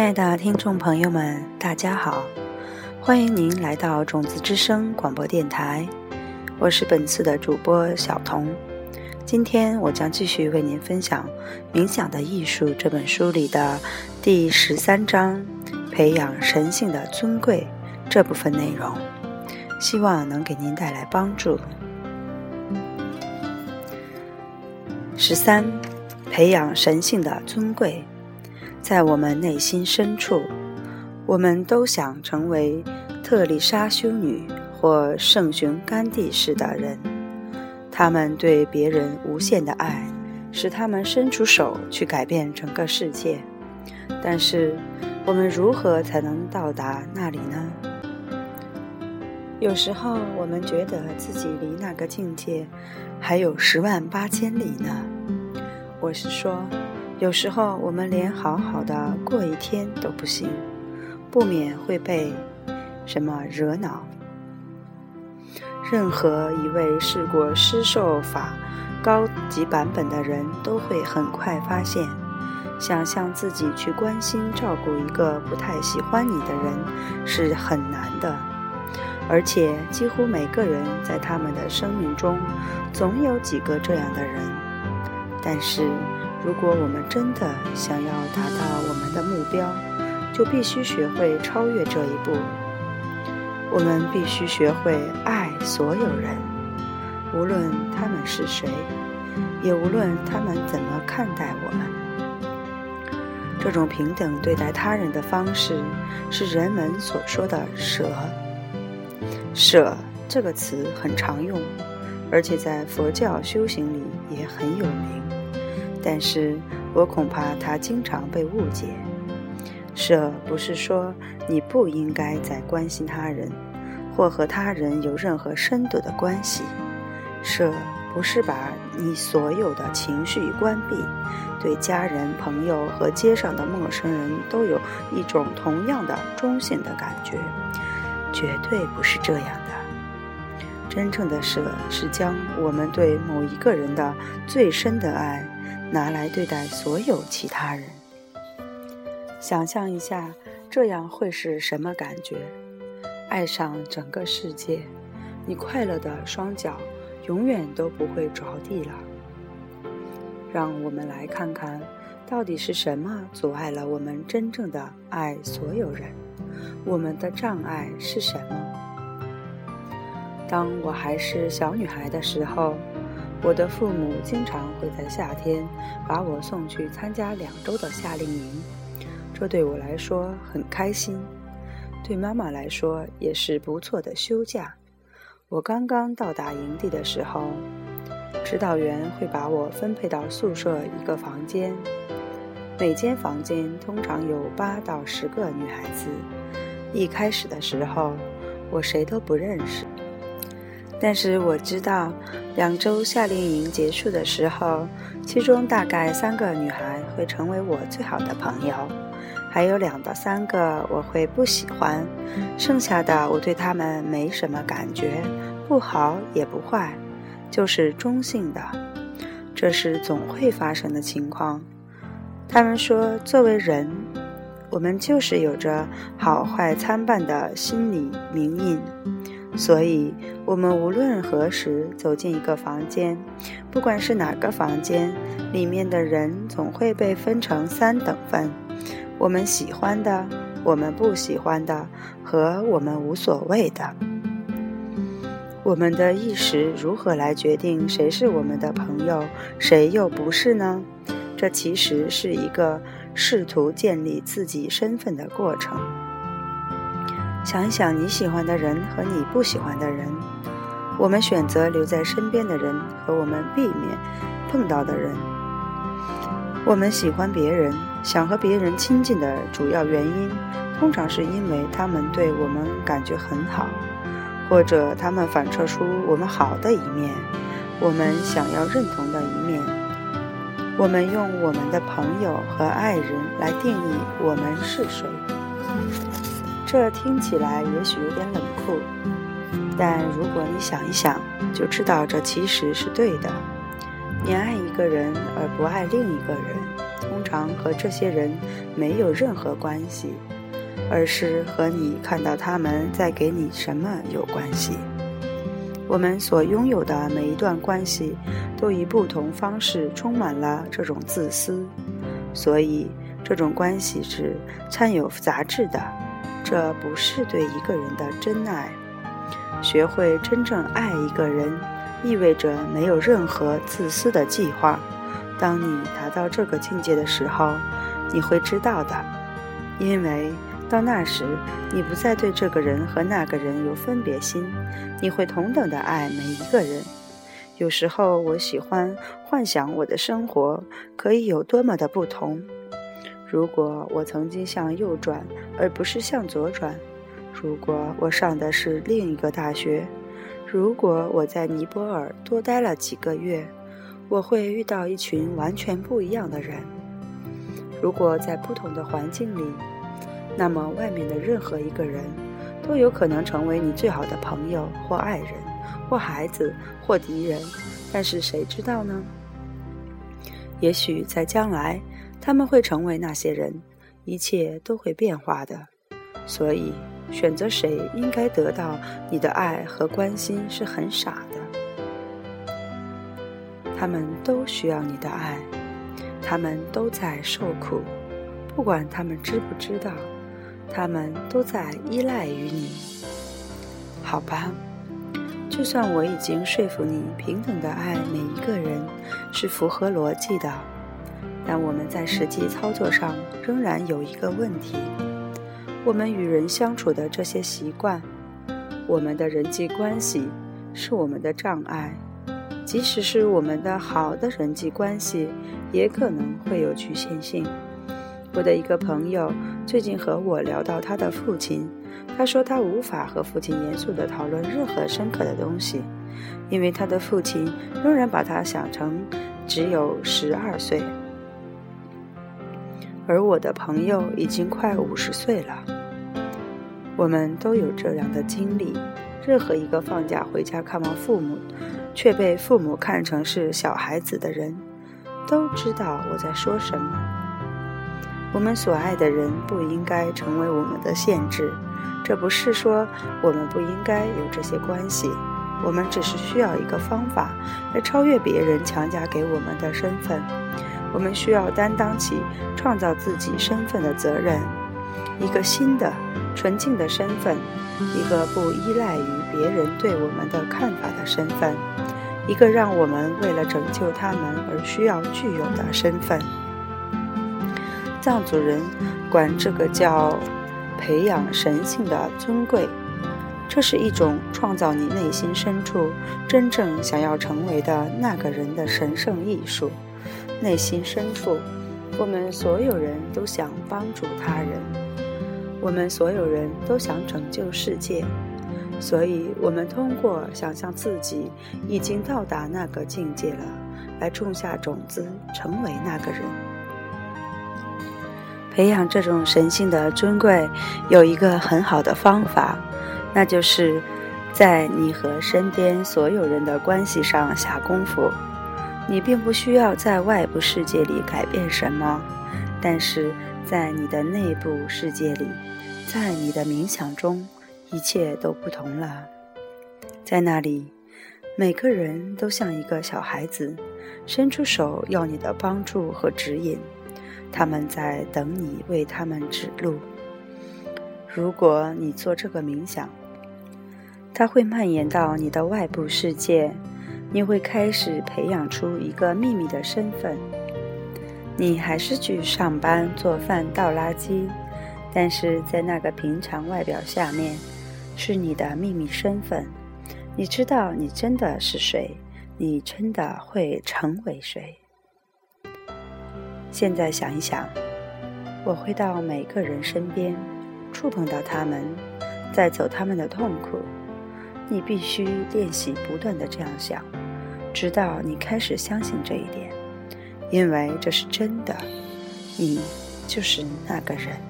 亲爱的听众朋友们，大家好，欢迎您来到种子之声广播电台，我是本次的主播小童。今天我将继续为您分享《冥想的艺术》这本书里的第十三章“培养神性的尊贵”这部分内容，希望能给您带来帮助。十三，培养神性的尊贵。在我们内心深处，我们都想成为特丽莎修女或圣雄甘地式的人。他们对别人无限的爱，使他们伸出手去改变整个世界。但是，我们如何才能到达那里呢？有时候，我们觉得自己离那个境界还有十万八千里呢。我是说。有时候我们连好好的过一天都不行，不免会被什么惹恼。任何一位试过施受法高级版本的人都会很快发现，想象自己去关心照顾一个不太喜欢你的人是很难的，而且几乎每个人在他们的生命中总有几个这样的人，但是。如果我们真的想要达到我们的目标，就必须学会超越这一步。我们必须学会爱所有人，无论他们是谁，也无论他们怎么看待我们。这种平等对待他人的方式，是人们所说的“舍”。舍这个词很常用，而且在佛教修行里也很有名。但是我恐怕他经常被误解。舍不是说你不应该再关心他人，或和他人有任何深度的关系。舍不是把你所有的情绪关闭，对家人、朋友和街上的陌生人都有一种同样的中性的感觉，绝对不是这样的。真正的舍是将我们对某一个人的最深的爱。拿来对待所有其他人。想象一下，这样会是什么感觉？爱上整个世界，你快乐的双脚永远都不会着地了。让我们来看看，到底是什么阻碍了我们真正的爱所有人？我们的障碍是什么？当我还是小女孩的时候。我的父母经常会在夏天把我送去参加两周的夏令营，这对我来说很开心，对妈妈来说也是不错的休假。我刚刚到达营地的时候，指导员会把我分配到宿舍一个房间，每间房间通常有八到十个女孩子。一开始的时候，我谁都不认识。但是我知道，两周夏令营结束的时候，其中大概三个女孩会成为我最好的朋友，还有两到三个我会不喜欢，剩下的我对她们没什么感觉，不好也不坏，就是中性的。这是总会发生的情况。他们说，作为人，我们就是有着好坏参半的心理名印。所以，我们无论何时走进一个房间，不管是哪个房间，里面的人总会被分成三等份：我们喜欢的、我们不喜欢的和我们无所谓的。我们的意识如何来决定谁是我们的朋友，谁又不是呢？这其实是一个试图建立自己身份的过程。想一想你喜欢的人和你不喜欢的人，我们选择留在身边的人和我们避免碰到的人。我们喜欢别人，想和别人亲近的主要原因，通常是因为他们对我们感觉很好，或者他们反射出我们好的一面，我们想要认同的一面。我们用我们的朋友和爱人来定义我们是谁。这听起来也许有点冷酷，但如果你想一想，就知道这其实是对的。你爱一个人而不爱另一个人，通常和这些人没有任何关系，而是和你看到他们在给你什么有关系。我们所拥有的每一段关系，都以不同方式充满了这种自私，所以这种关系是掺有杂质的。这不是对一个人的真爱。学会真正爱一个人，意味着没有任何自私的计划。当你达到这个境界的时候，你会知道的，因为。到那时，你不再对这个人和那个人有分别心，你会同等的爱每一个人。有时候，我喜欢幻想我的生活可以有多么的不同。如果我曾经向右转，而不是向左转；如果我上的是另一个大学；如果我在尼泊尔多待了几个月，我会遇到一群完全不一样的人。如果在不同的环境里，那么，外面的任何一个人，都有可能成为你最好的朋友，或爱人，或孩子，或敌人。但是谁知道呢？也许在将来，他们会成为那些人。一切都会变化的。所以，选择谁应该得到你的爱和关心是很傻的。他们都需要你的爱，他们都在受苦，不管他们知不知道。他们都在依赖于你，好吧？就算我已经说服你平等的爱每一个人是符合逻辑的，但我们在实际操作上仍然有一个问题：我们与人相处的这些习惯，我们的人际关系是我们的障碍。即使是我们的好的人际关系，也可能会有局限性。我的一个朋友最近和我聊到他的父亲，他说他无法和父亲严肃地讨论任何深刻的东西，因为他的父亲仍然把他想成只有十二岁，而我的朋友已经快五十岁了。我们都有这样的经历，任何一个放假回家看望父母，却被父母看成是小孩子的人，都知道我在说什么。我们所爱的人不应该成为我们的限制，这不是说我们不应该有这些关系，我们只是需要一个方法来超越别人强加给我们的身份。我们需要担当起创造自己身份的责任，一个新的纯净的身份，一个不依赖于别人对我们的看法的身份，一个让我们为了拯救他们而需要具有的身份。藏族人管这个叫培养神性的尊贵，这是一种创造你内心深处真正想要成为的那个人的神圣艺术。内心深处，我们所有人都想帮助他人，我们所有人都想拯救世界，所以我们通过想象自己已经到达那个境界了，来种下种子，成为那个人。培养这种神性的尊贵，有一个很好的方法，那就是在你和身边所有人的关系上下功夫。你并不需要在外部世界里改变什么，但是在你的内部世界里，在你的冥想中，一切都不同了。在那里，每个人都像一个小孩子，伸出手要你的帮助和指引。他们在等你为他们指路。如果你做这个冥想，它会蔓延到你的外部世界。你会开始培养出一个秘密的身份。你还是去上班、做饭、倒垃圾，但是在那个平常外表下面，是你的秘密身份。你知道你真的是谁，你真的会成为谁。现在想一想，我会到每个人身边，触碰到他们，带走他们的痛苦。你必须练习不断的这样想，直到你开始相信这一点，因为这是真的。你就是那个人。